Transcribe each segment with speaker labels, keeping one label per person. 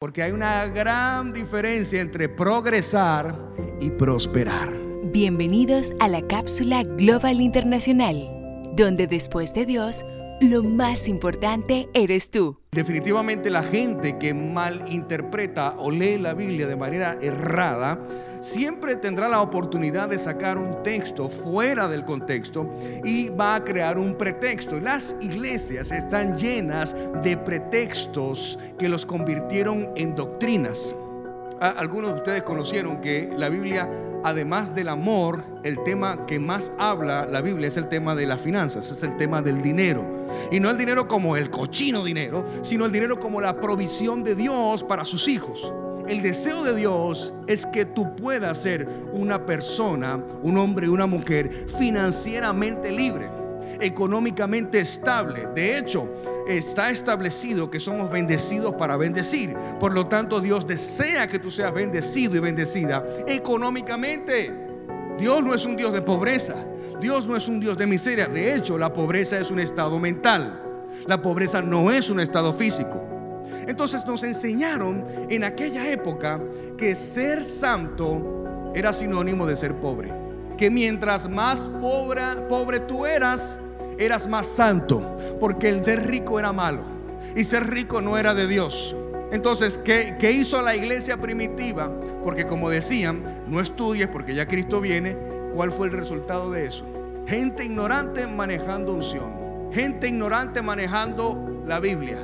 Speaker 1: Porque hay una gran diferencia entre progresar y prosperar.
Speaker 2: Bienvenidos a la cápsula Global Internacional, donde después de Dios, lo más importante eres tú.
Speaker 1: Definitivamente la gente que malinterpreta o lee la Biblia de manera errada, siempre tendrá la oportunidad de sacar un texto fuera del contexto y va a crear un pretexto. Las iglesias están llenas de pretextos que los convirtieron en doctrinas. Algunos de ustedes conocieron que la Biblia además del amor, el tema que más habla la Biblia es el tema de las finanzas, es el tema del dinero. Y no el dinero como el cochino dinero, sino el dinero como la provisión de Dios para sus hijos. El deseo de Dios es que tú puedas ser una persona, un hombre y una mujer financieramente libre, económicamente estable. De hecho, está establecido que somos bendecidos para bendecir. Por lo tanto, Dios desea que tú seas bendecido y bendecida económicamente. Dios no es un Dios de pobreza. Dios no es un Dios de miseria. De hecho, la pobreza es un estado mental. La pobreza no es un estado físico. Entonces nos enseñaron en aquella época que ser santo era sinónimo de ser pobre. Que mientras más pobre, pobre tú eras, eras más santo, porque el ser rico era malo y ser rico no era de Dios. Entonces, ¿qué, ¿qué, hizo la iglesia primitiva? Porque como decían, no estudies porque ya Cristo viene. ¿Cuál fue el resultado de eso? Gente ignorante manejando unción. Gente ignorante manejando la Biblia.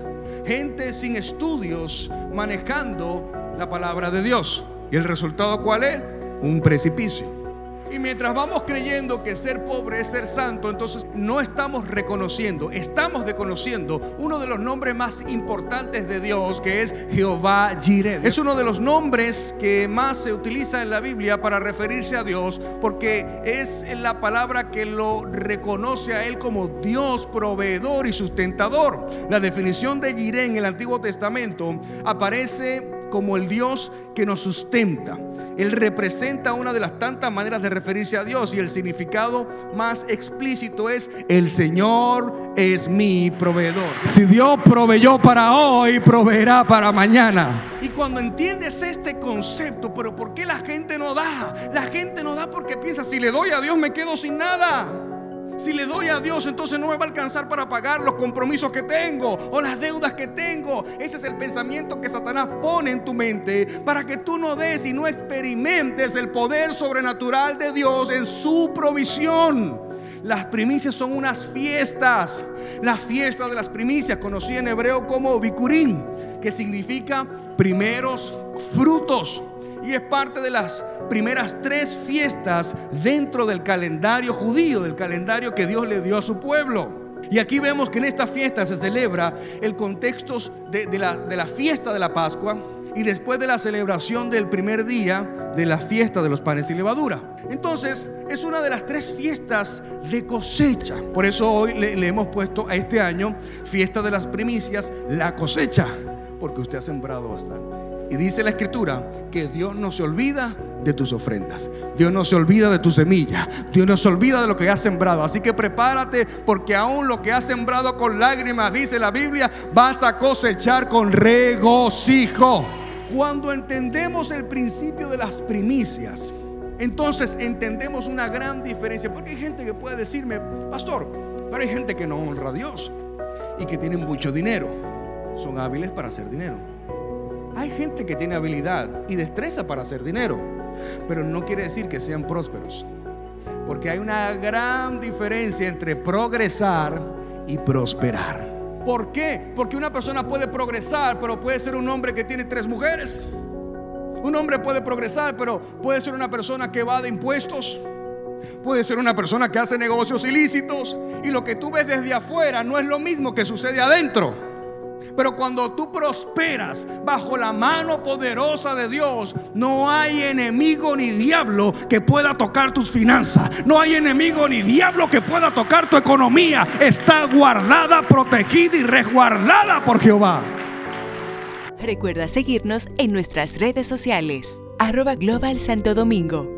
Speaker 1: Gente sin estudios manejando la palabra de Dios. ¿Y el resultado cuál es? Un precipicio. Y mientras vamos creyendo que ser pobre es ser santo, entonces no estamos reconociendo, estamos reconociendo uno de los nombres más importantes de Dios, que es Jehová Jireh. Es uno de los nombres que más se utiliza en la Biblia para referirse a Dios, porque es la palabra que lo reconoce a Él como Dios proveedor y sustentador. La definición de Jireh en el Antiguo Testamento aparece como el Dios que nos sustenta. Él representa una de las tantas maneras de referirse a Dios y el significado más explícito es el Señor es mi proveedor. Si Dios proveyó para hoy, proveerá para mañana. Y cuando entiendes este concepto, pero ¿por qué la gente no da? La gente no da porque piensa, si le doy a Dios me quedo sin nada. Si le doy a Dios, entonces no me va a alcanzar para pagar los compromisos que tengo o las deudas que tengo. Ese es el pensamiento que Satanás pone en tu mente para que tú no des y no experimentes el poder sobrenatural de Dios en su provisión. Las primicias son unas fiestas. La fiesta de las primicias, conocida en hebreo como Bikurim, que significa primeros frutos y es parte de las primeras tres fiestas dentro del calendario judío, del calendario que Dios le dio a su pueblo. Y aquí vemos que en esta fiesta se celebra el contexto de, la, fiesta de la Pascua y después de la celebración del primer día de la fiesta de los panes y levadura. Entonces es una de las tres fiestas de cosecha. Por eso hoy le, le hemos puesto a este año fiesta de las primicias, la cosecha, porque usted ha sembrado bastante. Y dice la escritura que Dios no se olvida de tus ofrendas. Dios no se olvida de tu semilla. Dios no se olvida de lo que has sembrado. Así que prepárate porque aún lo que has sembrado con lágrimas, dice la Biblia, vas a cosechar con regocijo. Cuando entendemos el principio de las primicias, entonces entendemos una gran diferencia. Porque hay gente que puede decirme, pastor, pero hay gente que no honra a Dios y que tiene mucho dinero. Son hábiles para hacer dinero hay gente que tiene habilidad y destreza para hacer dinero, pero no quiere decir que sean prósperos. Porque hay una gran diferencia entre progresar y prosperar. ¿Por qué? Porque una persona puede progresar, pero puede ser un hombre que tiene tres mujeres. Un hombre puede progresar, pero puede ser una persona que va de impuestos. Puede ser una persona que hace negocios ilícitos. Y lo que tú ves desde afuera no es lo mismo que sucede adentro. Pero cuando tú prosperas bajo la mano poderosa de Dios, no hay enemigo ni diablo que pueda tocar tus finanzas. No hay enemigo ni diablo que pueda tocar tu economía. Está guardada, protegida y resguardada por Jehová.
Speaker 2: Recuerda seguirnos en nuestras redes sociales. Arroba Global Santo Domingo